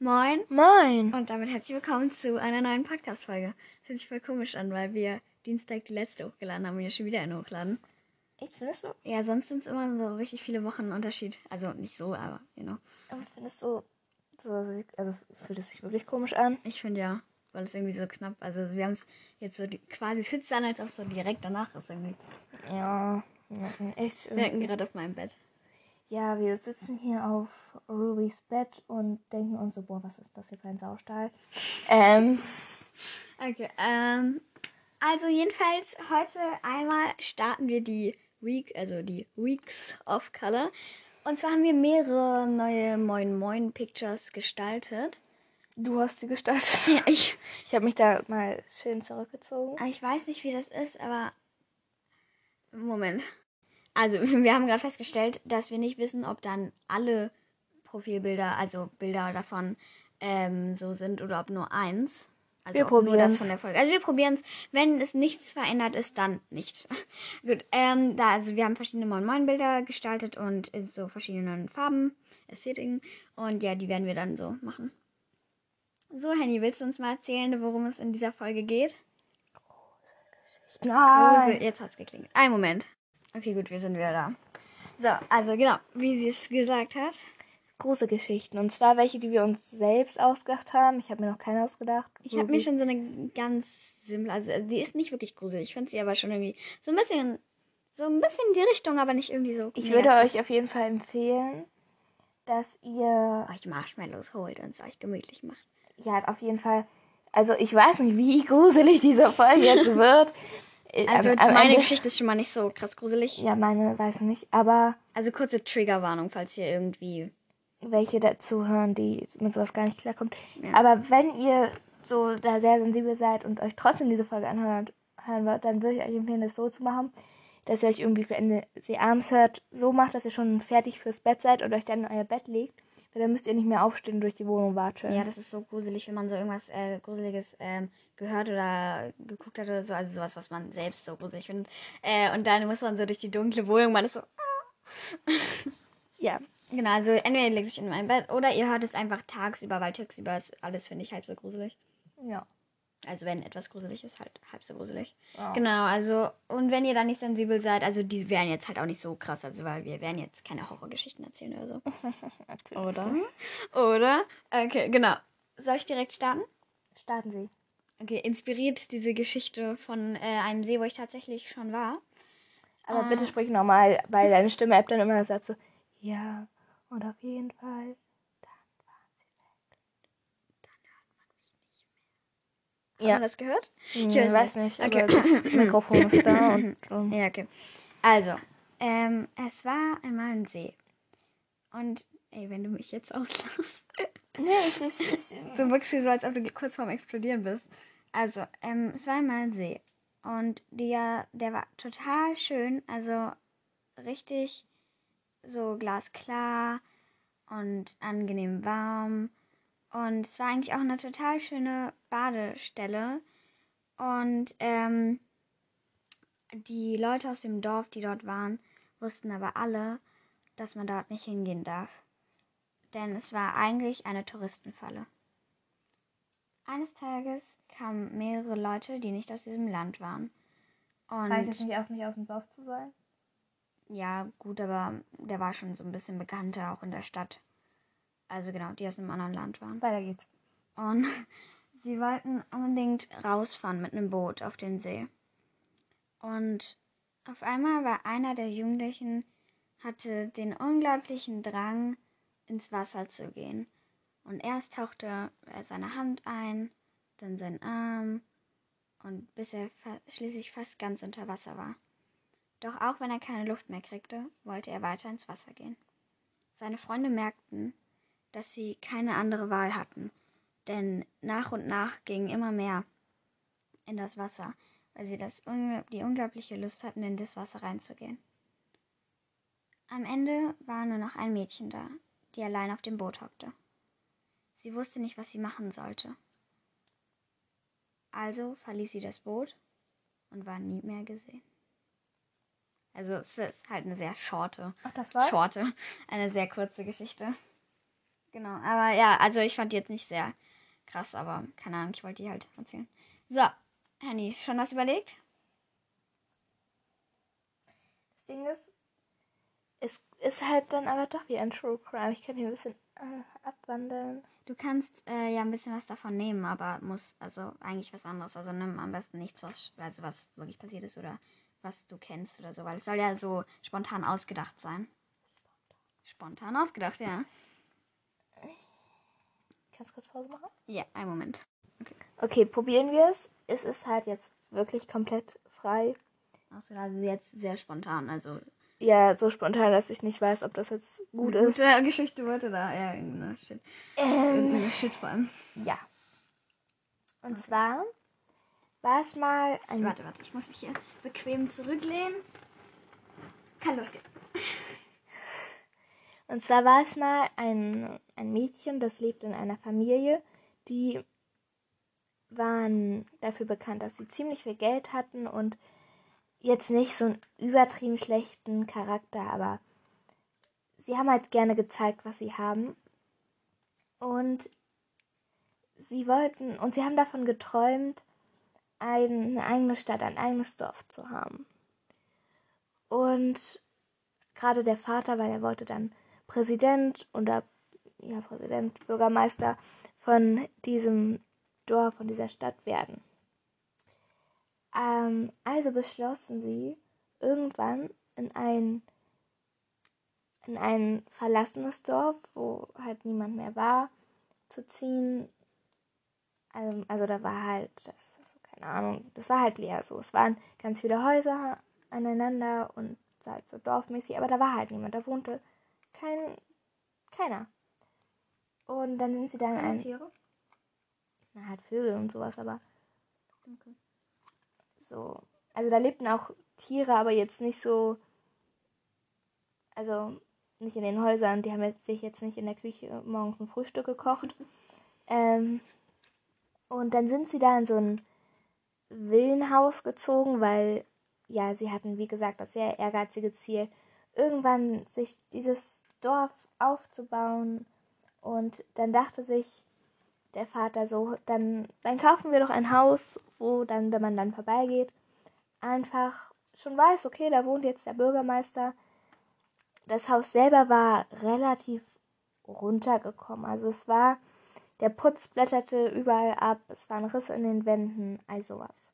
Moin Moin. und damit herzlich willkommen zu einer neuen Podcast-Folge. Das hört sich voll komisch an, weil wir Dienstag die letzte hochgeladen haben und jetzt schon wieder eine hochladen. Echt, findest du? Ja, sonst sind es immer so richtig viele Wochen Unterschied. Also nicht so, aber, you know. Aber findest du, so, also fühlt es sich wirklich komisch an? Ich finde ja, weil es irgendwie so knapp, also wir haben es jetzt so die, quasi, es fühlt sich an, als ob es so direkt danach ist irgendwie. Ja, ja, echt. Wir hängen gerade auf meinem Bett. Ja, wir sitzen hier auf Ruby's Bett und denken uns so, boah, was ist das hier für ein Saustall? Ähm, Okay, ähm, also jedenfalls heute einmal starten wir die Week, also die Weeks of Color. Und zwar haben wir mehrere neue Moin Moin Pictures gestaltet. du hast sie gestaltet. Ja, ich, Ich habe mich da mal schön zurückgezogen. ich weiß nicht, wie das ist, aber Moment. Also, wir haben gerade festgestellt, dass wir nicht wissen, ob dann alle Profilbilder, also Bilder davon, ähm, so sind oder ob nur eins. Also Wir ob nur das von der Folge. Also wir probieren es. Wenn es nichts verändert ist, dann nicht. Gut. Ähm, da, also wir haben verschiedene Moin Moin Bilder gestaltet und in so verschiedenen Farben, Ästhetiken. Und ja, die werden wir dann so machen. So, Henny, willst du uns mal erzählen, worum es in dieser Folge geht? Grusel. Nein. Jetzt hat's geklingelt. Ein Moment. Okay, gut, wir sind wieder da. So, also genau, wie sie es gesagt hat. Große Geschichten. Und zwar welche, die wir uns selbst ausgedacht haben. Ich habe mir noch keine ausgedacht. Ich habe mir schon so eine ganz simple, also die ist nicht wirklich gruselig. Ich finde sie aber schon irgendwie so ein bisschen, so ein bisschen in die Richtung, aber nicht irgendwie so. Ich würde euch auf jeden Fall empfehlen, dass ihr euch Marshmallows holt und es euch gemütlich macht. Ja, auf jeden Fall. Also ich weiß nicht, wie gruselig diese Folge jetzt wird. Äh, Also am- am meine Ende- Geschichte ist schon mal nicht so krass gruselig. Ja, meine weiß ich nicht. Aber Also kurze Triggerwarnung, falls ihr irgendwie. welche dazu hören, die mit sowas gar nicht klarkommt. Ja. Aber wenn ihr so da sehr sensibel seid und euch trotzdem diese Folge anhören hören wollt, dann würde ich euch empfehlen, das so zu machen, dass ihr euch irgendwie für Ende sie abends hört, so macht, dass ihr schon fertig fürs Bett seid und euch dann in euer Bett legt. Weil dann müsst ihr nicht mehr aufstehen und durch die Wohnung watscheln. Ja, das ist so gruselig, wenn man so irgendwas äh, Gruseliges ähm, gehört oder geguckt hat oder so. Also sowas, was man selbst so gruselig findet. Äh, und dann muss man so durch die dunkle Wohnung, man ist so. ja. Genau, also entweder ihr legt euch in mein Bett oder ihr hört es einfach tagsüber, weil tagsüber ist alles, finde ich, halb so gruselig. Ja. Also wenn etwas gruselig ist, halt halb so gruselig. Ja. Genau, also und wenn ihr dann nicht sensibel seid, also die wären jetzt halt auch nicht so krass, also weil wir werden jetzt keine Horrorgeschichten erzählen oder so. Oder? Oder? Okay, genau. Soll ich direkt starten? Starten Sie. Okay, inspiriert diese Geschichte von äh, einem See, wo ich tatsächlich schon war. Aber Ah. bitte sprich normal, weil deine Stimme App dann immer sagt so, ja, und auf jeden Fall. Hat man das gehört? Ich weiß weiß, nicht, Okay. aber das Mikrofon ist da und ähm, Ja, okay. Also, ähm, es war einmal ein See. Und, ey, wenn du mich jetzt auslässt. nee, ich, ich, ich, Du wirkst hier so, als ob du kurz vorm Explodieren bist. Also, ähm, es war einmal ein See. Und der, der war total schön. Also, richtig so glasklar und angenehm warm. Und es war eigentlich auch eine total schöne Badestelle. Und, ähm, die Leute aus dem Dorf, die dort waren, wussten aber alle, dass man dort nicht hingehen darf. Denn es war eigentlich eine Touristenfalle. Eines Tages kamen mehrere Leute, die nicht aus diesem Land waren. reicht es Und nicht auf, nicht aus dem Dorf zu sein? ja, gut, aber der war schon so ein bisschen bekannter, auch in der Stadt. Also genau, die aus einem anderen Land waren. Weiter geht's. Und sie wollten unbedingt rausfahren mit einem Boot auf den See. Und auf einmal war einer der Jugendlichen, hatte den unglaublichen Drang, ins Wasser zu gehen. Und erst tauchte er seine Hand ein, dann seinen Arm und bis er fa schließlich fast ganz unter Wasser war. Doch auch wenn er keine Luft mehr kriegte, wollte er weiter ins Wasser gehen. Seine Freunde merkten, dass sie keine andere Wahl hatten, denn nach und nach gingen immer mehr in das Wasser, weil sie das die unglaubliche Lust hatten, in das Wasser reinzugehen. Am Ende war nur noch ein Mädchen da, die allein auf dem Boot hockte. Sie wusste nicht, was sie machen sollte. Also verließ sie das Boot und war nie mehr gesehen. Also es ist halt eine sehr shorte, Ach, das war's? shorte, eine sehr kurze Geschichte. Genau, aber ja, also ich fand die jetzt nicht sehr krass, aber keine Ahnung, ich wollte die halt erzählen. So, Hanni, schon was überlegt? Das Ding ist, es ist halt dann aber doch wie ein True Crime. Ich kann hier ein bisschen äh, abwandeln. Du kannst äh, ja ein bisschen was davon nehmen, aber muss also eigentlich was anderes. Also nimm am besten nichts, was, also was wirklich passiert ist oder was du kennst oder so, weil es soll ja so spontan ausgedacht sein. Spontan ausgedacht, ja. Kannst du kurz Pause machen? Ja, einen Moment. Okay, probieren wir es. Es ist halt jetzt wirklich komplett frei. Außer also jetzt sehr spontan, also Ja, so spontan, dass ich nicht weiß, ob das jetzt gut eine ist. gute Geschichte wurde da. Ja, irgendeine Shit. Ähm, Irgendeine Shit vor allem. ja. Und zwar war es mal ein Warte, warte, ich muss mich hier bequem zurücklehnen. Kann losgehen. Und zwar war es mal ein, ein Mädchen, das lebte in einer Familie, die waren dafür bekannt, dass sie ziemlich viel Geld hatten und jetzt nicht so einen übertrieben schlechten Charakter, aber sie haben halt gerne gezeigt, was sie haben. Und sie wollten, und sie haben davon geträumt, eine eigene Stadt, ein eigenes Dorf zu haben. Und gerade der Vater, weil er wollte dann Präsident oder ja, Präsident, Bürgermeister von diesem Dorf, von dieser Stadt werden. Ähm, also beschlossen sie, irgendwann in ein, in ein verlassenes Dorf, wo halt niemand mehr war, zu ziehen. Also, also da war halt, das, also keine Ahnung, das war halt leer so. Es waren ganz viele Häuser aneinander und halt so dorfmäßig, aber da war halt niemand, da wohnte kein, keiner. Und dann sind sie dann ein, Tiere? na halt Vögel und sowas, aber Okay. so, also da lebten auch Tiere, aber jetzt nicht so, also nicht in den Häusern, die haben jetzt, sich jetzt nicht in der Küche morgens ein Frühstück gekocht. Ähm, und dann sind sie da in so ein Villenhaus gezogen, weil, ja, sie hatten, wie gesagt, das sehr ehrgeizige Ziel, irgendwann sich dieses Dorf aufzubauen. Und dann dachte sich der Vater so, dann, dann kaufen wir doch ein Haus, wo dann, wenn man dann vorbeigeht, einfach schon weiß, okay, da wohnt jetzt der Bürgermeister. Das Haus selber war relativ runtergekommen. Also es war, der Putz blätterte überall ab, es waren Risse in den Wänden, all sowas.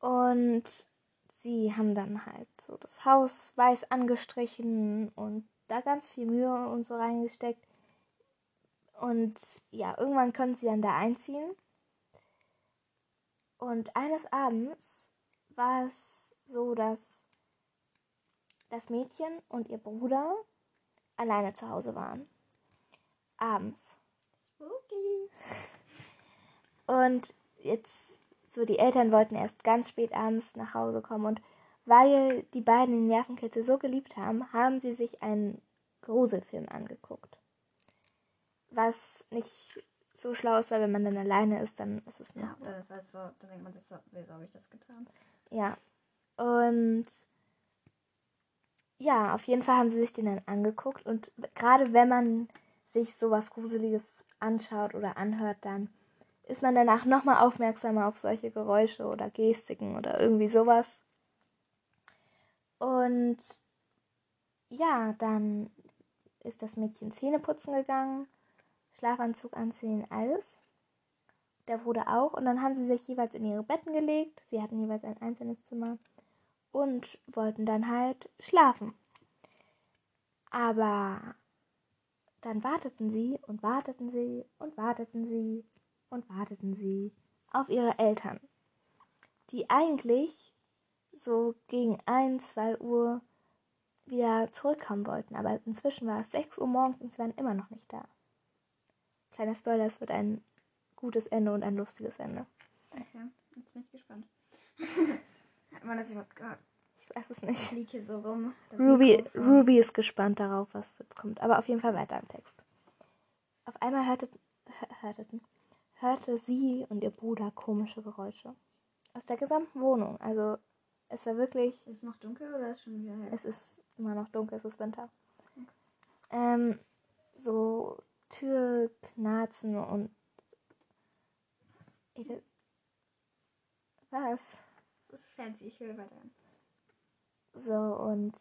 Und sie haben dann halt so das Haus weiß angestrichen und da ganz viel Mühe und so reingesteckt. Und ja, irgendwann konnten sie dann da einziehen. Und eines Abends war es so, dass das Mädchen und ihr Bruder alleine zu Hause waren. Abends. Spooky. Und jetzt, so die Eltern wollten erst ganz spät abends nach Hause kommen. Und weil die beiden den Nervenkitzel so geliebt haben, haben sie sich einen Gruselfilm angeguckt. Was nicht so schlau ist, weil wenn man dann alleine ist, dann ist es noch. Ja, das ist halt so, da denkt man sich so, wieso habe ich das getan? Ja. Und ja, auf jeden Fall haben sie sich den dann angeguckt. Und gerade wenn man sich sowas Gruseliges anschaut oder anhört, dann ist man danach nochmal aufmerksamer auf solche Geräusche oder Gestiken oder irgendwie sowas. Und ja, dann ist das Mädchen Zähne putzen gegangen, Schlafanzug anziehen, alles. Der Bruder auch. Und dann haben sie sich jeweils in ihre Betten gelegt. Sie hatten jeweils ein einzelnes Zimmer und wollten dann halt schlafen. Aber dann warteten sie und warteten sie und warteten sie und warteten sie auf ihre Eltern, die eigentlich so gegen 1, 2 Uhr wieder zurückkommen wollten. Aber inzwischen war es 6 Uhr morgens und sie waren immer noch nicht da. Kleiner Spoiler, es wird ein gutes Ende und ein lustiges Ende. Okay, jetzt bin ich gespannt. Hat man das überhaupt gehört? Ich weiß es nicht. Ich liege hier so rum. Ruby. Ruby ist gespannt darauf, was jetzt kommt. Aber auf jeden Fall weiter im Text. Auf einmal hörte, hör- hörteten, hörte sie und ihr Bruder komische Geräusche. Aus der gesamten Wohnung. Also es war wirklich, Ist es noch dunkel oder ist schon wieder hell? es ist immer noch dunkel, es ist Winter. Ähm, so Türknarzen und was? Das ist fancy, ich will weiter. So und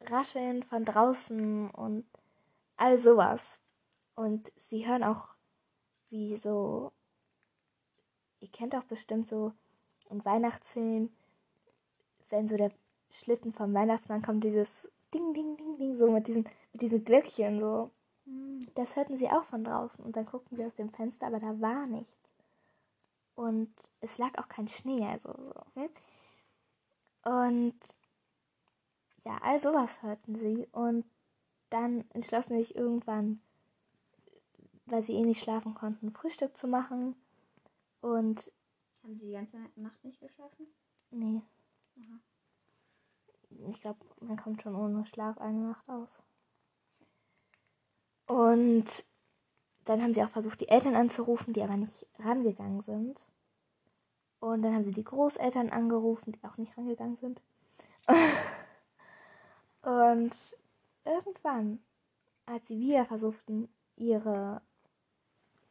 Rascheln von draußen und all sowas. Und sie hören auch, wie so, ihr kennt auch bestimmt so im Weihnachtsfilm, wenn so der Schlitten vom Weihnachtsmann kommt, dieses Ding, Ding, Ding, Ding, so mit diesen, mit diesen Glöckchen so. Das hörten sie auch von draußen und dann guckten sie aus dem Fenster, aber da war nichts. Und es lag auch kein Schnee, also so. Hm? Und ja, all sowas hörten sie und dann entschlossen sie sich irgendwann, weil sie eh nicht schlafen konnten, Frühstück zu machen. Und Haben Sie die ganze Nacht nicht geschlafen? nee. Ich glaube, man kommt schon ohne Schlaf eine Nacht aus. Und dann haben sie auch versucht, die Eltern anzurufen, die aber nicht rangegangen sind. Und dann haben sie die Großeltern angerufen, die auch nicht rangegangen sind. Und irgendwann, als sie wieder versuchten, ihre,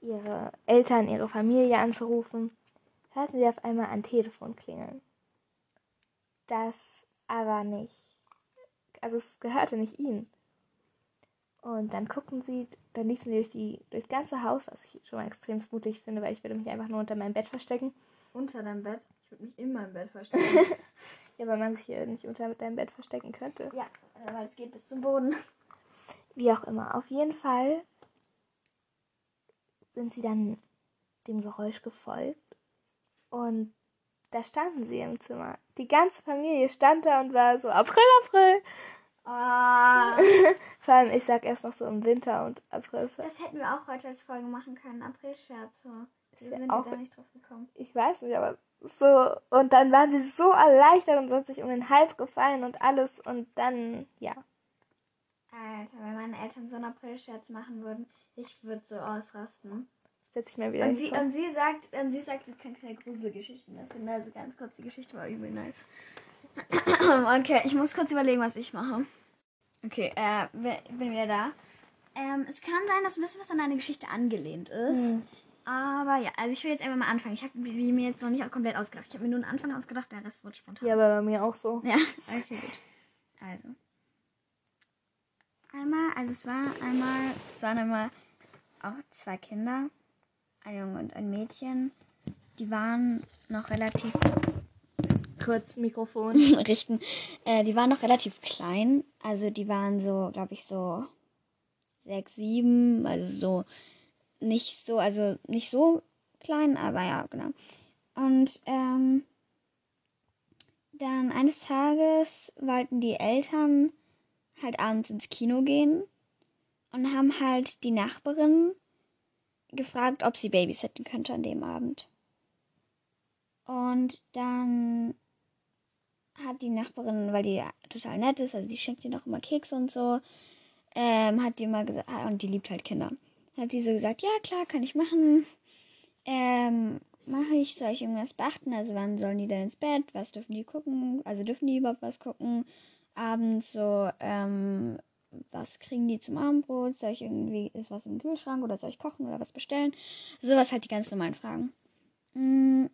ihre Eltern, ihre Familie anzurufen, hörten sie auf einmal ein Telefon klingeln. Das aber nicht, also es gehörte nicht ihnen. Und dann guckten sie, dann liefen sie durch die, durchs ganze Haus, was ich schon mal extrem mutig finde, weil ich würde mich einfach nur unter meinem Bett verstecken. Unter deinem Bett? Ich würde mich in meinem Bett verstecken. Ja, weil man sich hier nicht unter deinem Bett verstecken könnte. ja, weil es geht bis zum Boden. Wie auch immer. Auf jeden Fall sind sie dann dem Geräusch gefolgt. Und da standen sie im Zimmer. Die ganze Familie stand da und war so, April, April. Ah, Vor allem, ich sag erst noch so im Winter und April. das hätten wir auch heute als Folge machen können. April-Scherze. Wir ja sind auch- da nicht drauf gekommen. Ich weiß nicht, aber so. Und dann waren sie so erleichtert und sind sich um den Hals gefallen und alles. Und dann, ja. Alter, wenn meine Eltern so einen April-Scherz machen würden, ich würde so ausrasten. Setz ich mal wieder Und sie, und sie sagt, und sie sagt, sie kann keine Gruselgeschichten mehr finden. Also ganz kurz, die Geschichte war übel nice. okay, ich muss kurz überlegen, was ich mache. Okay, äh, bin wieder da. Ähm, es kann sein, dass ein bisschen was an deine Geschichte angelehnt ist. Aber ja, also ich will jetzt einfach mal anfangen. Ich habe mir jetzt noch nicht komplett ausgedacht. Ich habe mir nur einen Anfang ausgedacht, der Rest wird spontan. Ja, aber bei mir auch so. Ja, okay, gut. Also. Einmal, also es war einmal, es waren einmal auch zwei Kinder, ein Junge und ein Mädchen. Die waren noch relativ Kurz Mikrofon. richten. Äh, die waren noch relativ klein. Also die waren so, glaube ich, so sechs, sieben, also so nicht so, also nicht so klein, aber ja, genau. Und ähm, dann eines Tages wollten die Eltern halt abends ins Kino gehen und haben halt die Nachbarin gefragt, ob sie babysitten könnte an dem Abend. Und dann hat die Nachbarin, weil die total nett ist, also die schenkt ihr noch immer Kekse und so, ähm, hat die mal gesagt, und die liebt halt Kinder. Hat die so gesagt, ja klar, kann ich machen. Ähm, mache ich, soll ich irgendwas beachten? Also wann sollen die denn ins Bett? Was dürfen die gucken? Also dürfen die überhaupt was gucken? Abends so, ähm, was kriegen die zum Abendbrot? Soll ich irgendwie, ist was im Kühlschrank oder soll ich kochen oder was bestellen? Sowas halt die ganz normalen Fragen. Mm,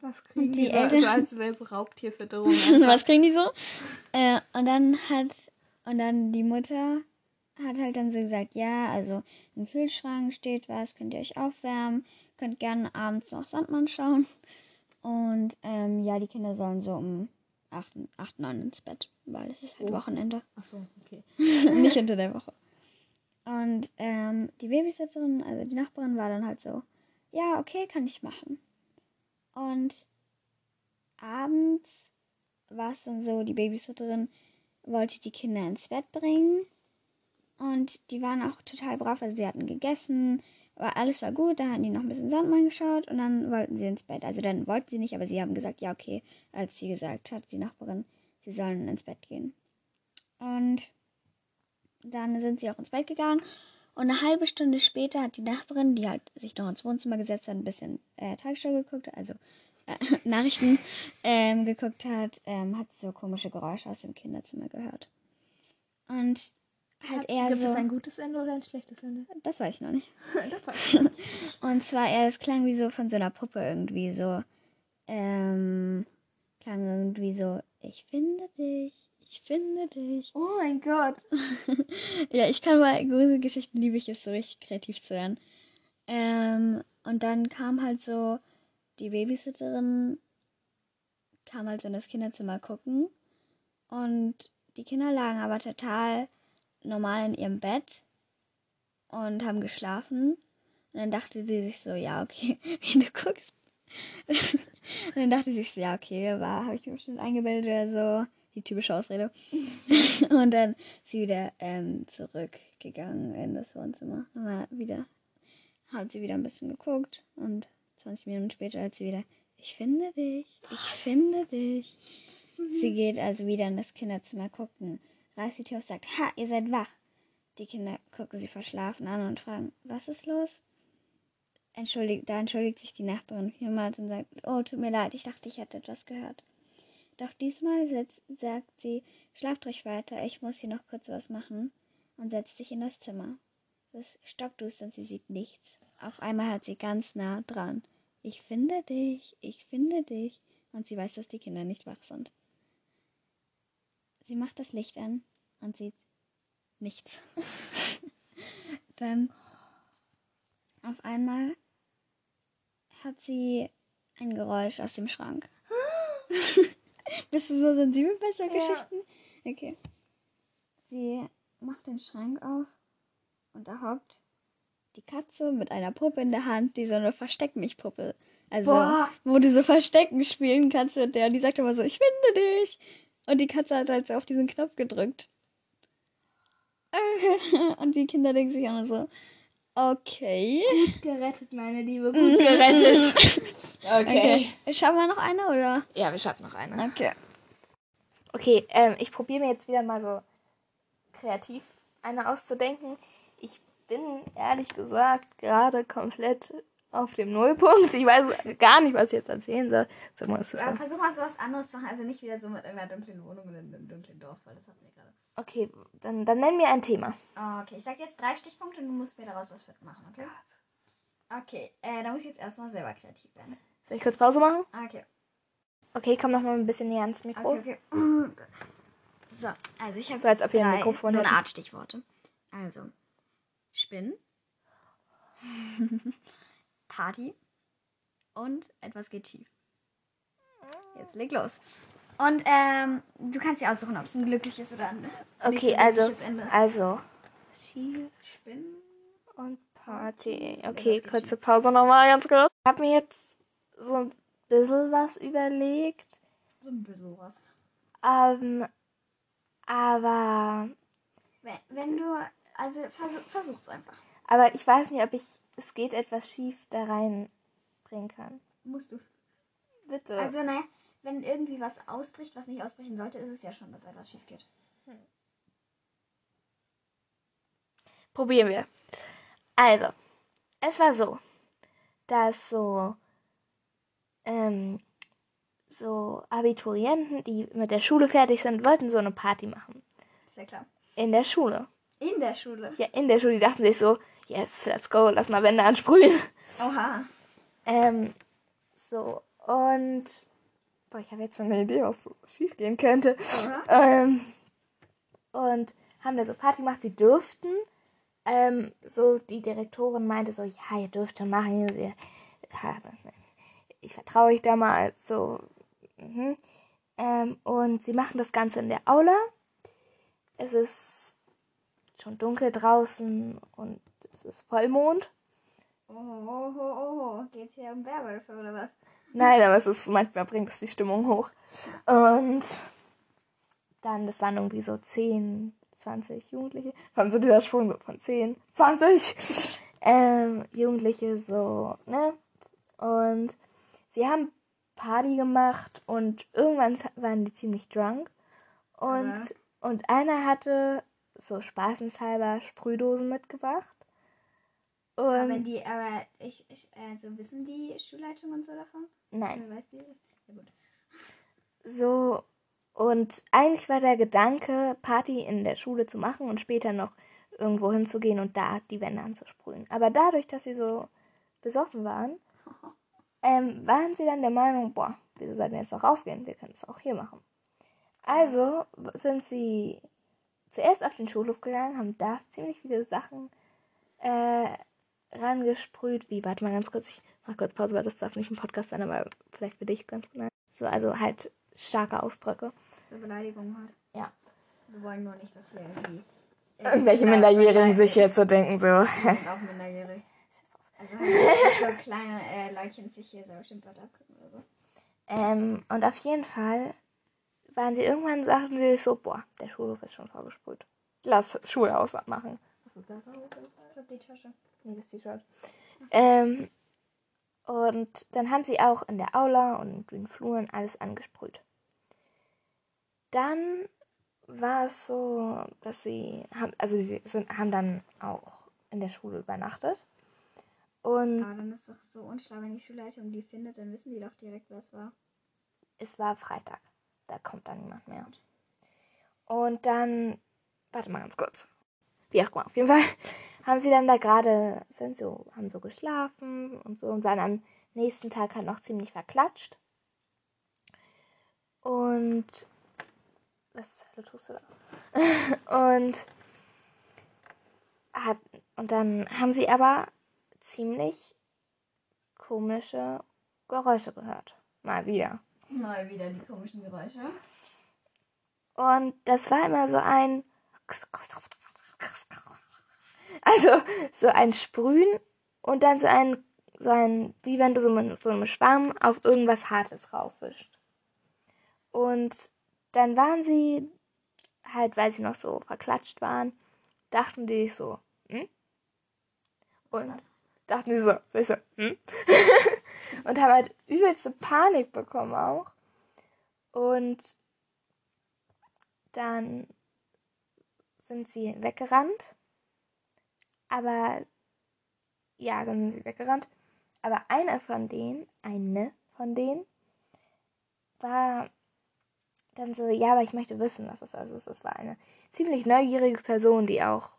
Was kriegen die die so- Eltern? so als wäre so Raubtierfütterung. was kriegen die so? Äh, und dann hat, und dann die Mutter hat halt dann so gesagt, ja, also im Kühlschrank steht was, könnt ihr euch aufwärmen, könnt gerne abends noch Sandmann schauen. Und ähm, ja, die Kinder sollen so um 8, 8 9 ins Bett, weil es ist halt Oh. Wochenende, Achso, okay. nicht unter der Woche. Und ähm, die Babysitterin, also die Nachbarin war dann halt so, ja, okay, kann ich machen. Und abends war es dann so, die Babysitterin wollte die Kinder ins Bett bringen. Und die waren auch total brav, also die hatten gegessen, aber alles war gut, da hatten die noch ein bisschen Sandmann geschaut und dann wollten sie ins Bett. Also dann wollten sie nicht, aber sie haben gesagt, ja okay, als sie gesagt hat, die Nachbarin, sie sollen ins Bett gehen. Und dann sind sie auch ins Bett gegangen und eine halbe Stunde später hat die Nachbarin, die halt sich noch ins Wohnzimmer gesetzt hat, ein bisschen äh, Tagesschau geguckt, also äh, Nachrichten ähm, geguckt hat, ähm, hat so komische Geräusche aus dem Kinderzimmer gehört. Und halt eher Gibt so. es ein gutes Ende oder ein schlechtes Ende? Das weiß ich noch nicht. das weiß ich nicht. Und zwar eher, es klang wie so von so einer Puppe irgendwie so. Ähm, klang irgendwie so, ich finde dich, ich finde dich. Oh mein Gott. Ja, ich kann bei Gruselgeschichten liebe ich es so richtig kreativ zu werden. Ähm, und dann kam halt so die Babysitterin, kam halt so in das Kinderzimmer gucken. Und die Kinder lagen aber total normal in ihrem Bett und haben geschlafen. Und dann dachte sie sich so, ja, okay, wie du guckst. und dann dachte sie sich so, ja, okay, war, habe ich mir bestimmt eingebildet oder so. Die typische Ausrede. und dann ist sie wieder ähm, zurückgegangen in das Wohnzimmer. Aber wieder hat sie wieder ein bisschen geguckt und 20 Minuten später hat sie wieder, ich finde dich, ich finde dich. Sie geht also wieder in das Kinderzimmer gucken, reißt die Tür auf, sagt, ha, ihr seid wach. Die Kinder gucken sie verschlafen an und fragen, was ist los? Entschuldigt, da entschuldigt sich die Nachbarin vielmals und sagt, oh, tut mir leid, ich dachte, ich hätte etwas gehört. Doch diesmal setzt, sagt sie, schlaft ruhig weiter, ich muss hier noch kurz was machen und setzt sich in das Zimmer. Es ist stockduster und sie sieht nichts. Auf einmal hat sie ganz nah dran. Ich finde dich, ich finde dich. Und sie weiß, dass die Kinder nicht wach sind. Sie macht das Licht an und sieht nichts. Dann auf einmal hat sie ein Geräusch aus dem Schrank. Bist du so sensibel bei so Ja. Geschichten? Okay. Sie macht den Schrank auf und da hockt die Katze mit einer Puppe in der Hand, die so eine Versteck mich Puppe. Also, Boah. wo du so Verstecken spielen kannst mit der. Und die sagt immer so, ich finde dich. Und die Katze hat halt so auf diesen Knopf gedrückt. Und die Kinder denken sich auch nur so, okay. Gerettet, meine Liebe. Gut gerettet. Okay. Schaffen wir noch eine, oder? Ja, wir schaffen noch eine. Okay. Okay, ähm, ich probiere mir jetzt wieder mal so kreativ eine auszudenken. Ich bin ehrlich gesagt gerade komplett auf dem Nullpunkt. Ich weiß gar nicht, was ich jetzt erzählen soll. So muss es sein. versuch mal so was anderes zu machen. Also nicht wieder so mit einer dunklen Wohnung oder einem dunklen Dorf, weil das hatten wir gerade. Okay, dann, dann nenn mir ein Thema. Okay, ich sag jetzt drei Stichpunkte und du musst mir daraus was machen, okay? Okay, äh, da muss ich jetzt erstmal selber kreativ werden. Soll ich kurz Pause machen? Okay. Okay, komm noch mal ein bisschen näher ans Mikro. Okay, okay. So, also ich habe So, als ob wir ein Mikrofon so eine. Art Stichworte. Also, Spinnen, Party und etwas geht schief. Jetzt leg los. Und ähm, du kannst dir aussuchen, ob es ein glückliches oder ein Okay, so also, glückliches Ende ist. also. Schief Spinnen. und Party. Ja, Okay, geht kurze Pause nochmal ganz kurz. Ich habe mir jetzt so ein bisschen was überlegt. So ein bisschen was. Ähm, aber, Wenn, wenn du, also versuch, versuch's einfach. Aber ich weiß nicht, ob ich es geht etwas schief da reinbringen kann. Musst du. Bitte. Also, naja, wenn irgendwie was ausbricht, was nicht ausbrechen sollte, ist es ja schon, dass etwas schief geht. Probieren wir. Also, es war so, dass so, ähm, so Abiturienten, die mit der Schule fertig sind, wollten so eine Party machen. Ist ja klar. In der Schule. In der Schule. Ja, in der Schule, die dachten sich so, yes, let's go, lass mal Wände ansprühen. Oha. Ähm, so, und, boah, ich habe jetzt schon eine Idee, was so schief gehen könnte. Ähm, und haben da so Party gemacht, sie durften. Ähm, so, die Direktorin meinte so, ja, ihr dürft schon machen. Wir, ich vertraue euch da mal. So, mhm. ähm, und sie machen das Ganze in der Aula. Es ist schon dunkel draußen und es ist Vollmond. Oh, oh, oh, oh. Geht's hier um Werwölfe oder was? Nein, aber es ist, manchmal bringt es die Stimmung hoch. Und dann, das waren irgendwie so 10, 20 Jugendliche. Vor allem so dieser Sprung so von 10, 20 ähm, Jugendliche so, ne? Und sie haben Party gemacht und irgendwann waren die ziemlich drunk. Und, Aha. und einer hatte so spaßenshalber Sprühdosen mitgebracht. Aber Und wenn die, aber ich, ich, also wissen die Schulleitung und so davon? nein. Weiß die? Ja gut. so Und eigentlich war der Gedanke, Party in der Schule zu machen und später noch irgendwo hinzugehen und da die Wände anzusprühen. Aber dadurch, dass sie so besoffen waren, ähm, waren sie dann der Meinung, boah, wieso sollten wir jetzt noch rausgehen? Wir können es auch hier machen. Also sind sie zuerst auf den Schulhof gegangen, haben da ziemlich viele Sachen äh, rangesprüht, wie, warte mal ganz kurz, ich mach kurz Pause, weil das darf nicht im Podcast sein, aber vielleicht für dich ganz genau. So, also halt starke Ausdrücke. So Beleidigung halt. Ja. Wir wollen nur nicht, dass hier irgendwie. Irgendwelche Minderjährigen sich jetzt so denken, so. Auch minderjährig. Also halt so kleine äh, Leutchen sich hier so was abgucken oder so. Ähm, und auf jeden Fall waren sie irgendwann, sagten sie so, boah, der Schulhof ist schon vorgesprüht. Lass Schulhaus abmachen. Was ist das? Ich hab die Tasche. Nee, das T-Shirt. Ähm, und dann haben sie auch in der Aula und in den Fluren alles angesprüht. Dann war es so, dass sie haben, also sie sind, haben dann auch in der Schule übernachtet. Und Aber dann ist doch so unschlau, wenn die Schulleitung die findet, dann wissen die doch direkt, wer es war. es war Freitag. Da kommt dann niemand mehr. Und dann, warte mal ganz kurz. Wie auch immer, auf jeden Fall haben sie dann da gerade, sind so, haben so geschlafen und so und waren am nächsten Tag halt noch ziemlich verklatscht. Und was Hölle tust du da? und hat, und dann haben sie aber ziemlich komische Geräusche gehört. Mal wieder. Mal wieder die komischen Geräusche. Und das war immer so ein. Also so ein Sprühen und dann so ein, so ein, wie wenn du so mit so einem Schwamm auf irgendwas Hartes raufwischst. Und dann waren sie, halt, weil sie noch so verklatscht waren, dachten die so, hm? Und dachten die so, so hm? und haben halt übelste Panik bekommen auch. Und dann sind sie weggerannt. Aber ja, dann sind sie weggerannt. Aber einer von denen, eine von denen, war dann so, ja, aber ich möchte wissen, was das also ist. Das war eine ziemlich neugierige Person, die auch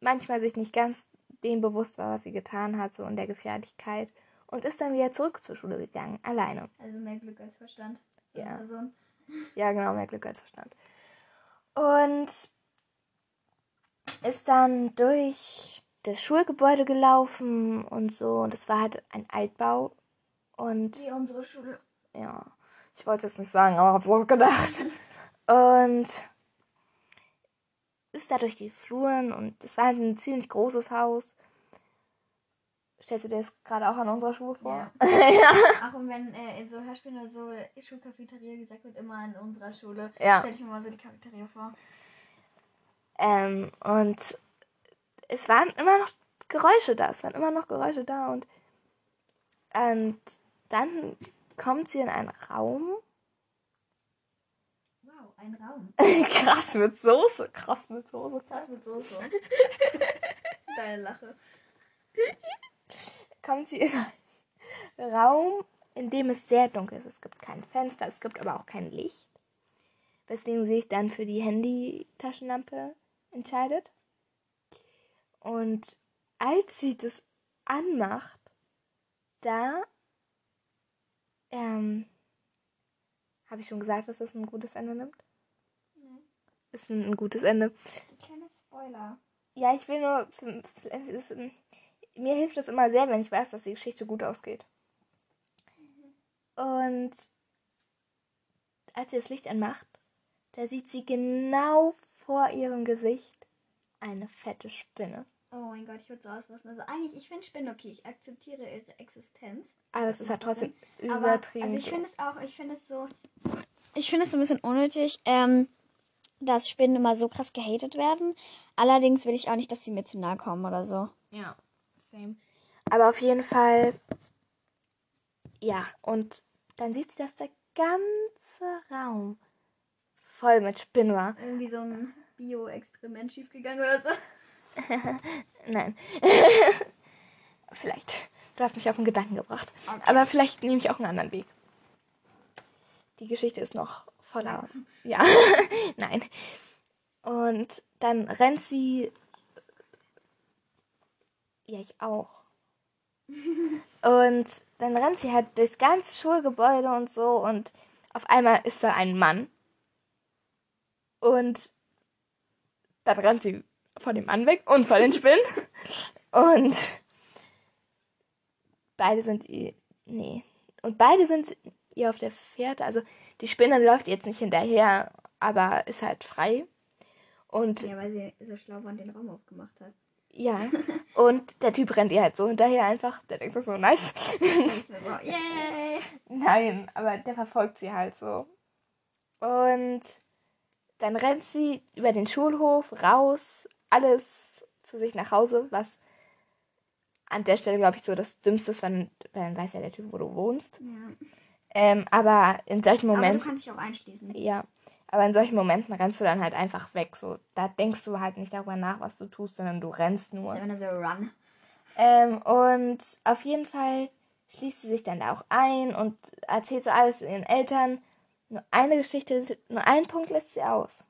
manchmal sich nicht ganz dem bewusst war, was sie getan hat, so in der Gefährlichkeit. Und ist dann wieder zurück zur Schule gegangen, alleine. Also mehr Glück als Verstand. So Ja. Person. Ja, genau, mehr Glück als Verstand. Und ist dann durch das Schulgebäude gelaufen und so. Und es war halt ein Altbau. Und Wie unsere Schule. ja, ich wollte es nicht sagen, aber hab's auch gedacht. Und ist da durch die Fluren und es war halt ein ziemlich großes Haus. Stellst du dir das gerade auch an unserer Schule vor? Ja. ja. Auch und wenn äh, in so Hörspielen oder so Schulcafeteria gesagt wird, immer in unserer Schule. Ja. Stell ich mir mal so die Cafeteria vor. Ähm, und es waren immer noch Geräusche da. Es waren immer noch Geräusche da. Und, und dann kommt sie in einen Raum. Wow, ein Raum. krass mit Soße. Krass mit Soße. Das mit Soße. Deine Lache. Kommt sie in einen Raum, in dem es sehr dunkel ist. Es gibt kein Fenster, es gibt aber auch kein Licht. Weswegen sie sich dann für die Handy-Taschenlampe entscheidet. Und als sie das anmacht, da ähm, habe ich schon gesagt, dass das ein gutes Ende nimmt. Ist ein, ein gutes Ende. Ein kleiner Spoiler. Ja, ich will nur. für- für- Es ist, ähm, mir hilft das immer sehr, wenn ich weiß, dass die Geschichte gut ausgeht. Und als sie das Licht anmacht, da sieht sie genau vor ihrem Gesicht eine fette Spinne. Oh mein Gott, ich würde so ausrasten. Also eigentlich, ich finde Spinnen okay. Ich akzeptiere ihre Existenz. Aber das ist halt trotzdem Aber, übertrieben. also ich finde es auch, ich finde es so. Ich finde es so ein bisschen unnötig, ähm, dass Spinnen immer so krass gehatet werden. Allerdings will ich auch nicht, dass sie mir zu nahe kommen oder so. Ja, same. Aber auf jeden Fall, ja, und dann sieht sie, dass der ganze Raum voll mit Spinnen war. Irgendwie so ein Bio-Experiment schiefgegangen oder so. Nein. vielleicht. Du hast mich auf einen Gedanken gebracht. Okay. Aber vielleicht nehme ich auch einen anderen Weg. Die Geschichte ist noch voller. Ja, nein. Und dann rennt sie. Ja, ich auch. Und dann rennt sie halt durchs ganze Schulgebäude und so und auf einmal ist da ein Mann. Und dann rennt sie von dem Mann weg und von den Spinnen. und beide sind ihr. Nee. Und beide sind ihr auf der Fährte. Also die Spinne läuft jetzt nicht hinterher, aber ist halt frei. Und Ja, weil sie so schlau war und den Raum aufgemacht hat. ja, und der Typ rennt ihr halt so hinterher einfach. Der denkt so, nice. Yay! Nein, aber der verfolgt sie halt so. Und dann rennt sie über den Schulhof raus, alles zu sich nach Hause, was an der Stelle, glaube ich, so das Dümmste ist, wenn, dann weiß ja der Typ, wo du wohnst. Ja. Ähm, aber in solchen Aber du Momenten, kannst dich auch einschließen. ja, aber in solchen Momenten rennst du dann halt einfach weg. So, da denkst du halt nicht darüber nach, was du tust, sondern du rennst nur. Nur so Run. Ähm, und auf jeden Fall schließt sie sich dann da auch ein und erzählt so alles ihren Eltern. Nur eine Geschichte, nur einen Punkt lässt sie aus.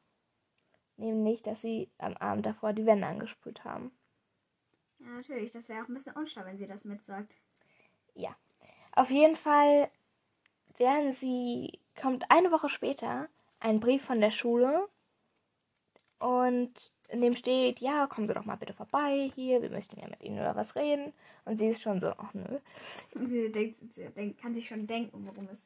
Nämlich, dass sie am Abend davor die Wände angesprüht haben. Ja, natürlich. Das wäre auch ein bisschen unschlau, wenn sie das mitsagt. Ja. Auf jeden Fall werden sie, kommt eine Woche später ein Brief von der Schule und in dem steht, ja, kommen Sie doch mal bitte vorbei hier, wir möchten ja mit Ihnen über was reden. Und sie ist schon so, ach nö. Sie, denkt, sie denkt, kann sich schon denken, worum es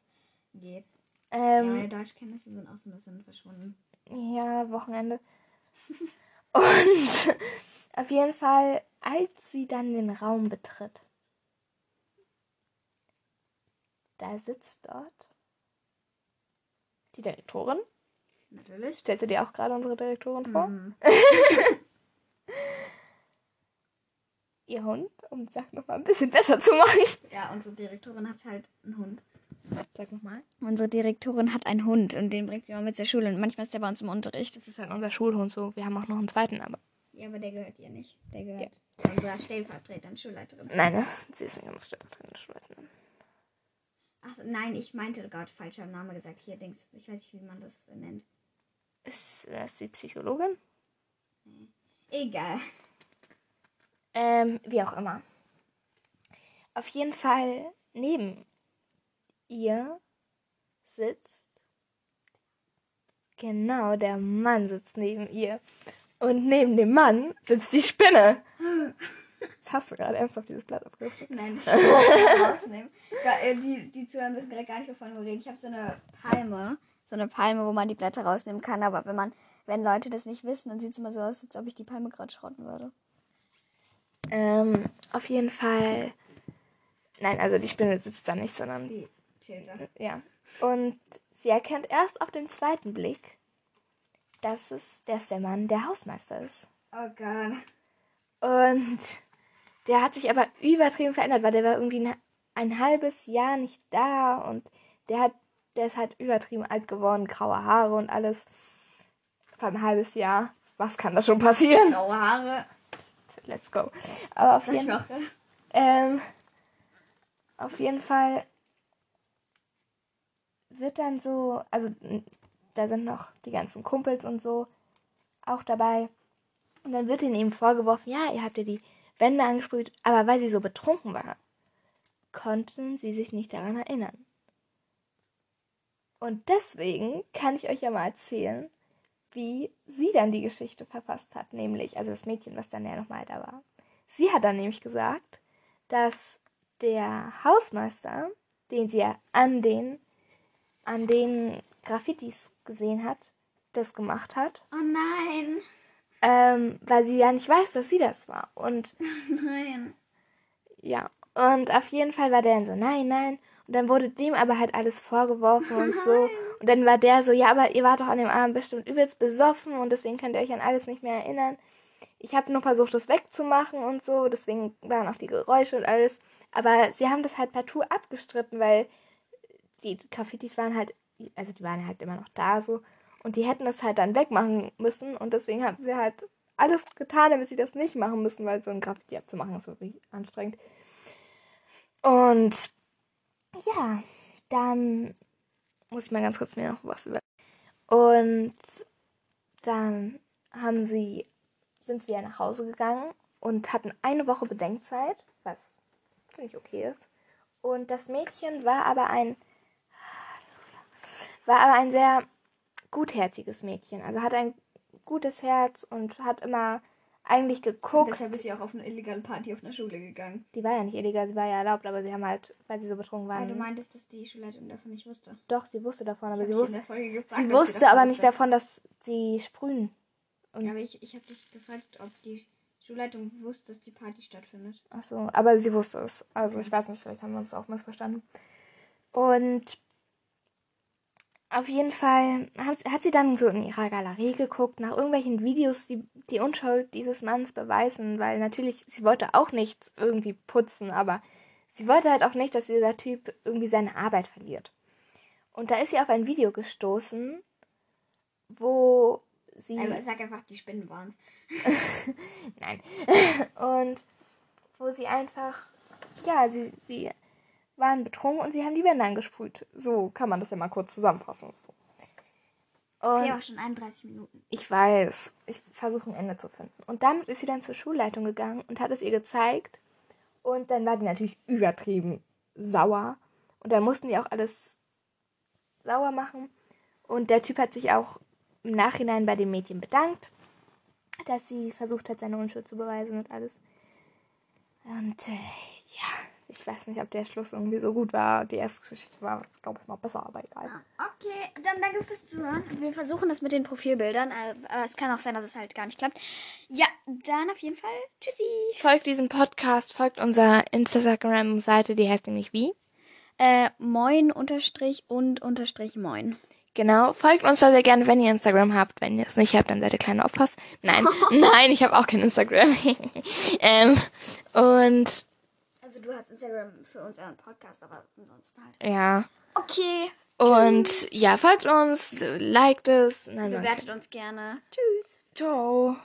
geht. Ähm, ja, Deutschkenntnisse sind auch so ein bisschen verschwunden. Ja, Wochenende. Und auf jeden Fall, als sie dann den Raum betritt, da sitzt dort die Direktorin. Natürlich. Stellst du dir auch gerade unsere Direktorin vor? Mhm. Ihr Hund, um die Sache nochmal ein bisschen besser zu machen. Ja, unsere Direktorin hat halt einen Hund. Sag nochmal. Unsere Direktorin hat einen Hund und den bringt sie immer mit zur Schule und manchmal ist der bei uns im Unterricht. Das ist halt unser Schulhund so. Wir haben auch noch einen zweiten, aber. Ja, aber der gehört ihr nicht. Der gehört zu unserer Stellvertreterin, Schulleiterin. Nein, ne? sie ist nicht unsere Stellvertretende Schulleiterin. Achso, nein, ich meinte gerade falscher Name gesagt. Hier, Dings, ich weiß nicht, wie man das nennt. Ist, äh, ist sie Psychologin? Egal. Ähm, wie auch immer. Auf jeden Fall neben ihr sitzt. Genau, der Mann sitzt neben ihr. Und neben dem Mann sitzt die Spinne. Das hast du gerade ernsthaft dieses Blatt aufgerissen. Nein, das muss ich rausnehmen. Äh, Die, die Zuhörer wissen gerade gar nicht, wovon wir reden. Ich habe so eine Palme. So eine Palme, wo man die Blätter rausnehmen kann. Aber wenn man, wenn Leute das nicht wissen, dann sieht es immer so aus, als ob ich die Palme gerade schrotten würde. Ähm, auf jeden Fall. Nein, also die Spinne sitzt da nicht, sondern Die chillt da. Ja. Und sie erkennt erst auf den zweiten Blick, dass es dass der Mann der Hausmeister ist. Oh Gott. Und der hat sich aber übertrieben verändert, weil der war irgendwie ein, ein halbes Jahr nicht da und der hat, der ist halt übertrieben alt geworden, graue Haare und alles. Vor ein halbes Jahr. Was kann da schon passieren? Graue Haare. Let's go. Aber auf jeden, ähm, auf jeden Fall wird dann so, also da sind noch die ganzen Kumpels und so auch dabei. Und dann wird ihnen eben vorgeworfen, ja, ihr habt ja die Wände angesprüht, aber weil sie so betrunken waren, konnten sie sich nicht daran erinnern. Und deswegen kann ich euch ja mal erzählen, wie sie dann die Geschichte verfasst hat, nämlich, also das Mädchen, was dann ja nochmal da war. Sie hat dann nämlich gesagt, dass der Hausmeister, den sie ja an den, an den Graffitis gesehen hat, das gemacht hat, Oh nein. ähm, weil sie ja nicht weiß, dass sie das war. Und Nein. ja, und auf jeden Fall war der dann so, nein, nein. Und dann wurde dem aber halt alles vorgeworfen und so. Und dann war der so, ja, aber ihr wart doch an dem Abend bestimmt übelst besoffen und deswegen könnt ihr euch an alles nicht mehr erinnern. Ich habe nur versucht, das wegzumachen und so, deswegen waren auch die Geräusche und alles. Aber sie haben das halt partout abgestritten, weil die Graffitis waren halt, also die waren halt immer noch da so. Und die hätten das halt dann wegmachen müssen und deswegen haben sie halt alles getan, damit sie das nicht machen müssen, weil so ein Graffiti abzumachen ist wirklich anstrengend. Und ja, dann muss ich mal ganz kurz mir noch was über. Und dann haben sie, sind sie wieder nach Hause gegangen und hatten eine Woche Bedenkzeit, was finde ich okay ist. Und das Mädchen war aber ein war aber ein sehr gutherziges Mädchen. Also hat ein gutes Herz und hat immer eigentlich geguckt. Deshalb ist sie auch auf eine illegale Party auf einer Schule gegangen. Die war ja nicht illegal, sie war ja erlaubt, aber sie haben halt, weil sie so betrunken Aber waren. du meintest, dass die Schulleitung davon nicht wusste. Doch, sie wusste davon, aber sie wusste, gefragt, sie wusste das aber wusste. nicht davon, dass sie sprühen. Ja, aber ich, ich habe dich gefragt, ob die Schulleitung wusste, dass die Party stattfindet. Ach so, aber sie wusste es. Also ich weiß nicht, vielleicht haben wir uns auch missverstanden. Und auf jeden Fall hat, sie dann so in ihrer Galerie geguckt nach irgendwelchen Videos, die die Unschuld dieses Manns beweisen, weil natürlich, sie wollte auch nichts irgendwie putzen, aber sie wollte halt auch nicht, dass dieser Typ irgendwie seine Arbeit verliert. Und da ist sie auf ein Video gestoßen, wo sie... Aber sag einfach, die Spinnen waren's. Nein. Und wo sie einfach, ja, sie, sie waren betrunken und sie haben die Wände angesprüht. So kann man das ja mal kurz zusammenfassen. So. Und Ja, auch schon 31 Minuten. ich weiß, ich versuche ein Ende zu finden. Und damit ist sie dann zur Schulleitung gegangen und hat es ihr gezeigt. Und dann war die natürlich übertrieben sauer. Und dann mussten die auch alles sauer machen. Und der Typ hat sich auch im Nachhinein bei dem Mädchen bedankt, dass sie versucht hat, seine Unschuld zu beweisen und alles. Und äh, ich weiß nicht, ob der Schluss irgendwie so gut war. Die erste Geschichte war, glaube ich, mal besser, aber egal. Okay, dann danke fürs Zuhören. Wir versuchen das mit den Profilbildern, äh, aber es kann auch sein, dass es halt gar nicht klappt. Ja, dann auf jeden Fall. Tschüssi. Folgt diesem Podcast, folgt unserer Instagram-Seite, die heißt nämlich wie? Äh, moin unterstrich und unterstrich moin. Genau, folgt uns da sehr gerne, wenn ihr Instagram habt. Wenn ihr es nicht habt, dann seid ihr kleine Opfers. Nein, nein, ich habe auch kein Instagram. ähm, und Also du hast Instagram für unseren Podcast, aber ansonsten halt. ja. Okay. Und ja, folgt uns, liked es. Nein, Bewertet uns gerne. Tschüss. Ciao.